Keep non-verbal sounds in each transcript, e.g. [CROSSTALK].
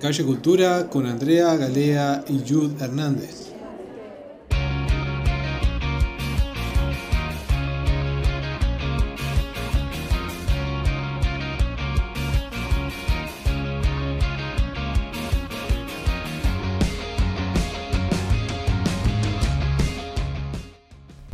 Calle Cultura con Andrea Galea y Jude Hernández.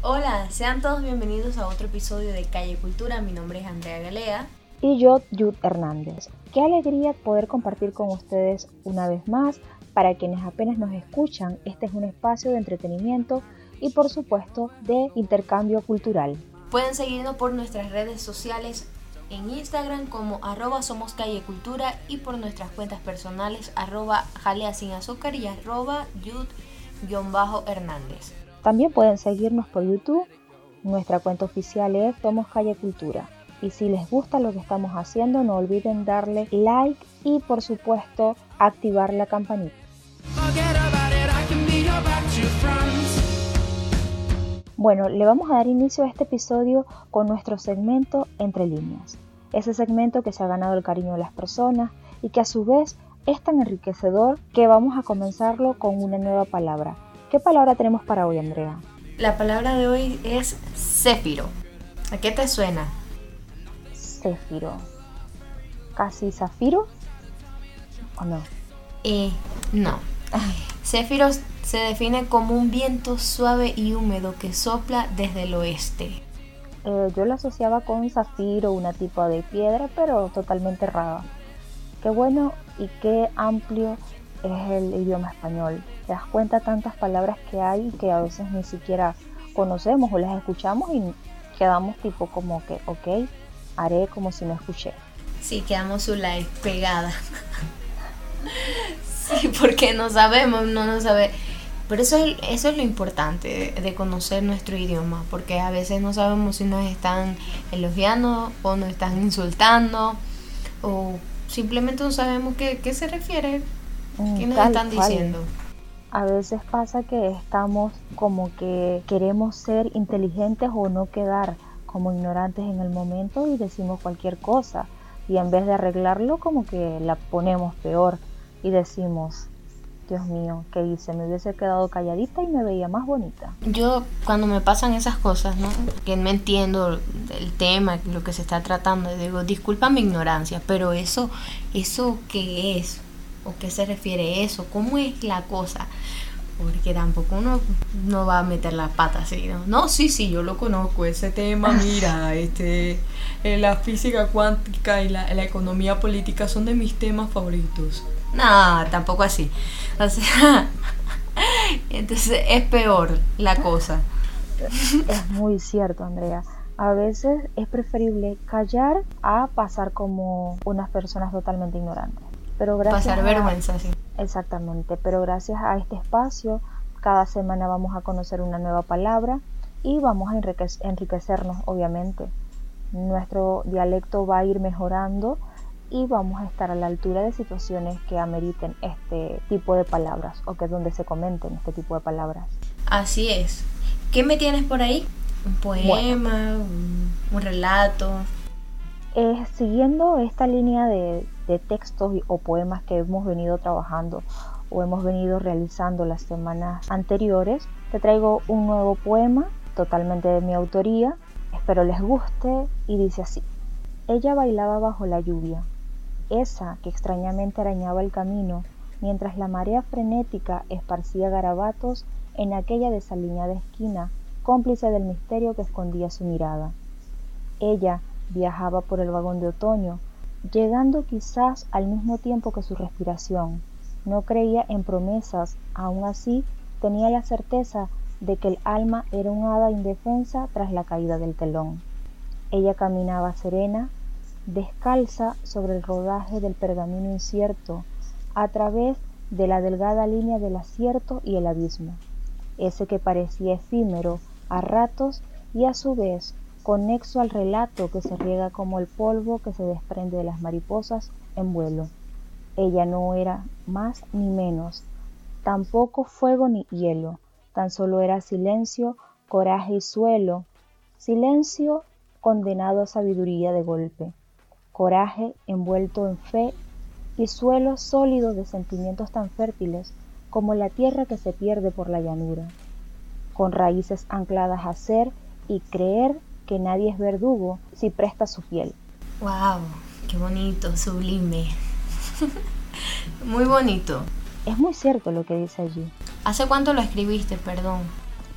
Hola, sean todos bienvenidos a otro episodio de Calle Cultura. Mi nombre es Andrea Galea. Y yo, Jude Hernández. Qué alegría poder compartir con ustedes una vez más. Para quienes apenas nos escuchan, este es un espacio de entretenimiento y por supuesto de intercambio cultural. Pueden seguirnos por nuestras redes sociales en Instagram como arroba somos calle cultura y por nuestras cuentas personales arroba jalea sin azúcar y arroba Hernández. También pueden seguirnos por YouTube. Nuestra cuenta oficial es Somos Calle Cultura. Y si les gusta lo que estamos haciendo, no olviden darle like y por supuesto activar la campanita. Bueno, le vamos a dar inicio a este episodio con nuestro segmento Entre líneas. Ese segmento que se ha ganado el cariño de las personas y que a su vez es tan enriquecedor que vamos a comenzarlo con una nueva palabra, ¿Qué palabra tenemos para hoy, Andrea? La palabra de hoy es céfiro. ¿A qué te suena? Céfiro. ¿Casi zafiro? ¿O no? Eh, no. Céfiro se define como un viento suave y húmedo que sopla desde el oeste. Eh, yo lo asociaba con zafiro, una tipo de piedra, pero totalmente errada. Qué bueno y qué amplio es el idioma español. Te das cuenta tantas palabras que hay que a veces ni siquiera conocemos o las escuchamos y quedamos tipo como que, ok, haré como si no escuché. Sí, quedamos su like pegada. [LAUGHS] sí, porque no sabemos, no nos sabe. Pero eso es, eso es lo importante de, conocer nuestro idioma, porque a veces no sabemos si nos están elogiando o nos están insultando, o simplemente no sabemos qué, qué se refiere Mm, ¿Qué nos están diciendo? A veces pasa que estamos como que queremos ser inteligentes o no quedar como ignorantes en el momento y decimos cualquier cosa. Y en vez de arreglarlo, como que la ponemos peor y decimos, Dios mío, ¿qué hice? Me hubiese quedado calladita y me veía más bonita. Yo cuando me pasan esas cosas, ¿no? Que no entiendo el tema, lo que se está tratando, digo, disculpa mi ignorancia, pero eso, eso qué es, o qué se refiere eso, cómo es la cosa. Porque tampoco uno no va a meter la pata así, ¿no? No, sí, sí, yo lo conozco, ese tema, mira, [LAUGHS] este, eh, la física cuántica y la, economía política son de mis temas favoritos. No, tampoco así. O sea, [LAUGHS] entonces es peor la cosa. Es muy cierto, Andrea. A veces es preferible callar a pasar como unas personas totalmente ignorantes. Pero gracias Pasar vergüenza, sí. Exactamente, pero gracias a este espacio, cada semana vamos a conocer una nueva palabra y vamos a enriquecernos, obviamente. Nuestro dialecto va a ir mejorando y vamos a estar a la altura de situaciones que ameriten este tipo de palabras o que donde se comenten este tipo de palabras. Así es. ¿Qué me tienes por ahí? ¿Un poema? un, relato? Siguiendo esta línea de, de textos o poemas que hemos venido trabajando o hemos venido realizando las semanas anteriores, te traigo un nuevo poema totalmente de mi autoría. Espero les guste y dice así. Ella bailaba bajo la lluvia, esa que extrañamente arañaba el camino, mientras la marea frenética esparcía garabatos en aquella desaliñada esquina, cómplice del misterio que escondía su mirada. Ella viajaba por el vagón de otoño, llegando quizás al mismo tiempo que su respiración. No creía en promesas, aún así tenía la certeza de que el alma era un hada indefensa tras la caída del telón. Ella caminaba serena, descalza sobre el rodaje del pergamino incierto, a través de la delgada línea del acierto y el abismo, ese que parecía efímero a ratos y a su vez conexo al relato que se riega como el polvo que se desprende de las mariposas en vuelo. Ella no era más ni menos, tampoco fuego ni hielo, tan solo era silencio, coraje y suelo, silencio condenado a sabiduría de golpe, coraje envuelto en fe y suelo sólido de sentimientos tan fértiles como la tierra que se pierde por la llanura, con raíces ancladas a ser y creer que nadie es verdugo si presta su piel. ¡Wow! ¡Qué bonito, sublime! [LAUGHS] Muy bonito. Es muy cierto lo que dice allí. ¿Hace cuánto lo escribiste, perdón?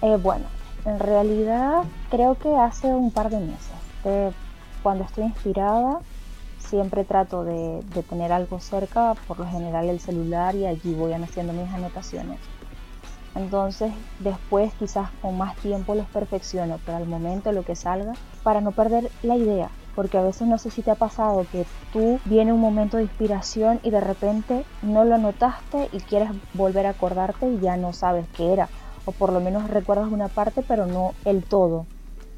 Eh, bueno, en realidad creo que hace un par de meses. cuando estoy inspirada, siempre trato de, de, tener algo cerca, por lo general el celular, y allí voy haciendo mis anotaciones. Entonces después quizás con más tiempo los perfecciono, pero al momento lo que salga, para no perder la idea, porque a veces no sé si te ha pasado que tú viene un momento de inspiración y de repente no lo anotaste y quieres volver a acordarte y ya no sabes qué era, o por lo menos recuerdas una parte pero no el todo.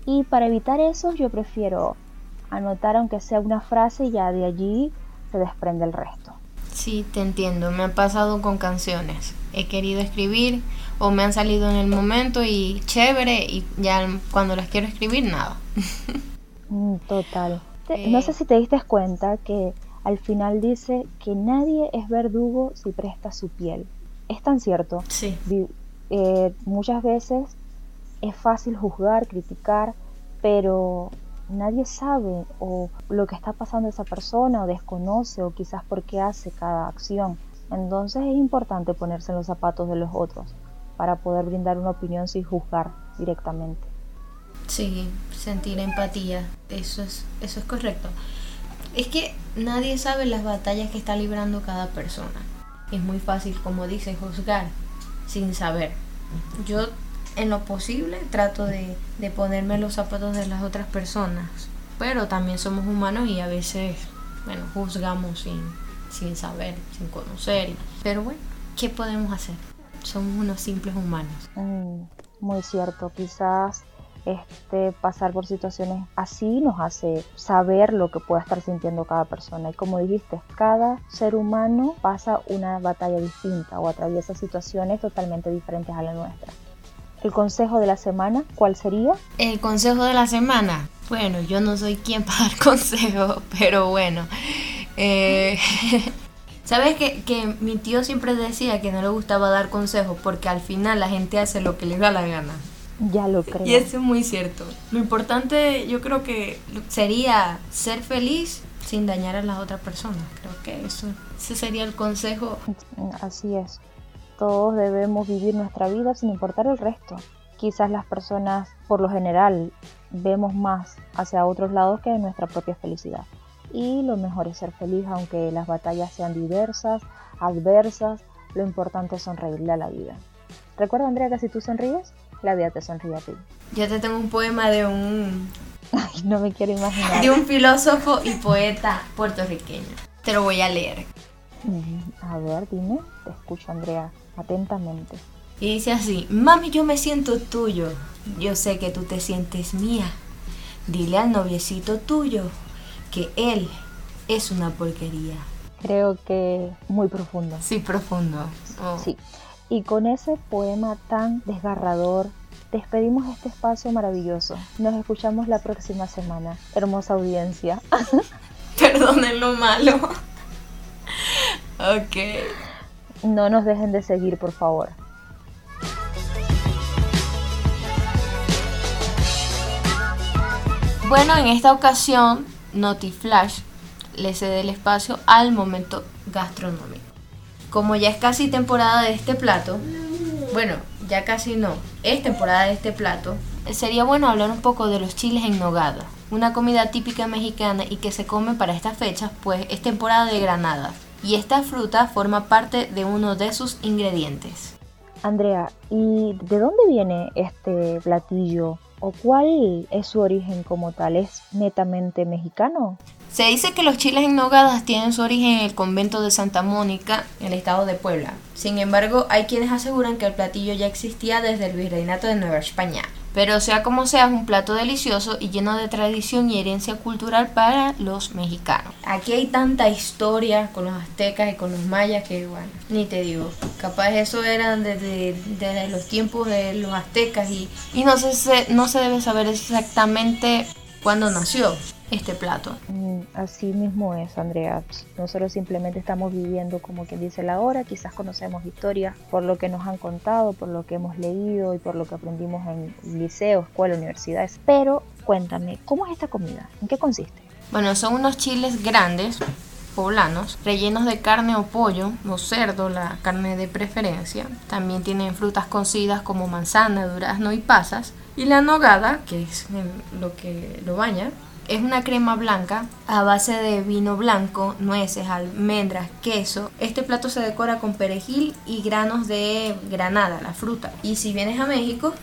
Y para evitar eso yo prefiero anotar aunque sea una frase y ya de allí se desprende el resto. Sí, te entiendo, me ha pasado con canciones. He querido escribir o me han salido en el momento y chévere y ya cuando las quiero escribir nada. [LAUGHS] Mm, total. No sé si te diste cuenta que al final dice que nadie es verdugo si presta su piel. Es tan cierto. Sí. Eh, muchas veces es fácil juzgar, criticar, pero nadie sabe o lo que está pasando esa persona o desconoce o quizás por qué hace cada acción. Entonces es importante ponerse en los zapatos de los otros para poder brindar una opinión sin juzgar directamente. Sí, sentir empatía, eso es, eso es correcto. Es que nadie sabe las batallas que está librando cada persona. Es muy fácil, como dice, juzgar sin saber. Yo, en lo posible, trato de, de ponerme los zapatos de las otras personas. Pero también somos humanos y a veces, bueno, juzgamos sin, sin saber, sin conocer. Pero bueno, ¿qué podemos hacer? Somos unos simples humanos. Mm, muy cierto, quizás este, pasar por situaciones así nos hace saber lo que pueda estar sintiendo cada persona. Y como dijiste, cada ser humano pasa una batalla distinta o atraviesa situaciones totalmente diferentes a la nuestra. El consejo de la semana, ¿cuál sería? El consejo de la semana. Bueno, yo no soy quien [LAUGHS] para dar consejo, pero bueno. Eh, [LAUGHS] ¿Sabes que, que mi tío siempre decía que no le gustaba dar consejos porque al final la gente hace lo que le da la gana? Ya lo creo. Y eso es muy cierto. Lo importante yo creo que sería ser feliz sin dañar a las otras personas. Creo que eso ese sería el consejo. Así es. Todos debemos vivir nuestra vida sin importar el resto. Quizás las personas, por lo general, vemos más hacia otros lados que nuestra propia felicidad. Y lo mejor es ser feliz aunque las batallas sean diversas, adversas. Lo importante es sonreírle a la vida. Recuerda, Andrea, que si tú sonríes, la vida te sonríe a ti. Yo te tengo un poema de un... [LAUGHS] Ay, no me quiero imaginar. De un filósofo y poeta puertorriqueño. Te lo voy a leer. Mm, a ver, dime. Te escucho, Andrea, atentamente. Y dice así, mami, yo me siento tuyo. Yo sé que tú te sientes mía. Dile al noviecito tuyo que él es una porquería. Creo que muy profundo. Sí, profundo. Oh. Sí. Y con ese poema tan desgarrador, despedimos este espacio maravilloso. Nos escuchamos la próxima semana. Hermosa audiencia. [LAUGHS] Perdonen lo malo. ok. No nos dejen de seguir, por favor. Bueno, en esta ocasión, Notiflash le cede el espacio al momento gastronómico como ya es casi temporada de este plato, bueno, ya casi no, es temporada de este plato, sería bueno hablar un poco de los chiles en nogada, una comida típica mexicana y que se come para estas fechas, pues es temporada de granada, y esta fruta forma parte de uno de sus ingredientes. Andrea, ¿y de dónde viene este platillo? ¿O cuál es su origen como tal? ¿Es netamente mexicano? Se dice que los chiles en nogadas tienen su origen en el convento de Santa Mónica, en el estado de Puebla. Sin embargo, hay quienes aseguran que el platillo ya existía desde el virreinato de Nueva España. Pero sea como sea, es un plato delicioso y lleno de tradición y herencia cultural para los mexicanos. Aquí hay tanta historia con los aztecas y con los mayas que, bueno, ni te digo. Capaz eso eran desde, desde los tiempos de los aztecas y, y no, se, no se debe saber exactamente cuándo nació este plato. Mm, así mismo es, Andrea. Nosotros simplemente estamos viviendo como quien dice la hora, quizás conocemos historias por lo que nos han contado, por lo que hemos leído y por lo que aprendimos en liceo, escuela, universidades. Pero cuéntame, ¿cómo es esta comida? ¿En qué consiste? Bueno, son unos chiles grandes, poblanos, rellenos de carne o pollo o cerdo, la carne de preferencia. También tienen frutas cocidas como manzana, durazno y pasas. Y la nogada, que es lo que lo baña, es una crema blanca a base de vino blanco, nueces, almendras, queso. Este plato se decora con perejil y granos de granada, la fruta. Y si vienes a México,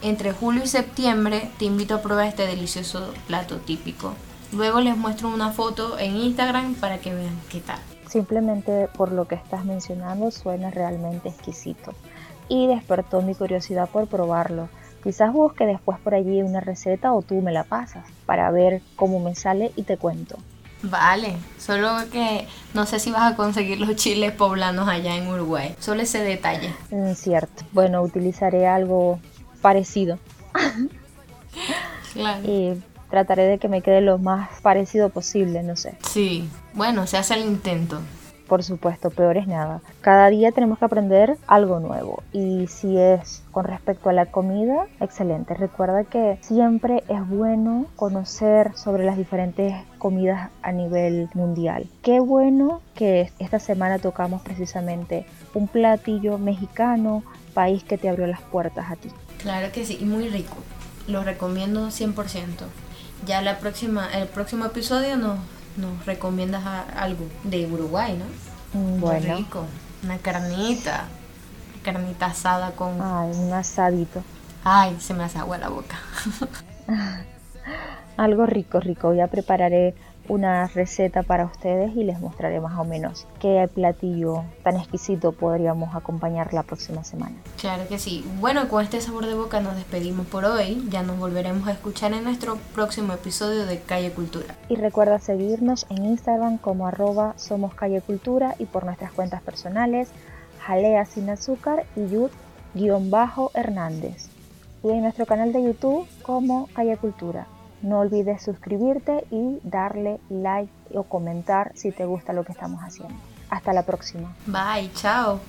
entre julio y septiembre te invito a probar este delicioso plato típico. Luego les muestro una foto en Instagram para que vean qué tal. Simplemente por lo que estás mencionando suena realmente exquisito y despertó mi curiosidad por probarlo. Quizás busque después por allí una receta o tú me la pasas para ver cómo me sale y te cuento. Vale, solo que no sé si vas a conseguir los chiles poblanos allá en Uruguay. Solo ese detalle. Mm, cierto. Bueno, utilizaré algo parecido. Claro. y trataré de que me quede lo más parecido posible, no sé. Sí, bueno, se hace el intento. Por supuesto, peor es nada. Cada día tenemos que aprender algo nuevo. Y si es con respecto a la comida, excelente. Recuerda que siempre es bueno conocer sobre las diferentes comidas a nivel mundial. Qué bueno que esta semana tocamos precisamente un platillo mexicano, país que te abrió las puertas a ti. Claro que sí, y muy rico. Lo recomiendo 100%. Ya la próxima, el próximo episodio nos, nos recomiendas algo de Uruguay, ¿no? Mm, Bueno, rico. Una carnita. Carnita asada con... ay, un asadito. Ay, se me hace agua la boca. [LAUGHS] [LAUGHS] Algo rico, rico. Ya prepararé una receta para ustedes y les mostraré más o menos qué platillo tan exquisito podríamos acompañar la próxima semana. Claro que sí. Bueno, con este sabor de boca nos despedimos por hoy. Ya nos volveremos a escuchar en nuestro próximo episodio de Calle Cultura. Y recuerda seguirnos en Instagram como arroba Somos Calle Cultura y por nuestras cuentas personales Jalea Sin Azúcar y Yud-Hernández. Y en nuestro canal de YouTube como Calle Cultura. No olvides suscribirte y darle like o comentar si te gusta lo que estamos haciendo. Hasta la próxima. Bye, chao.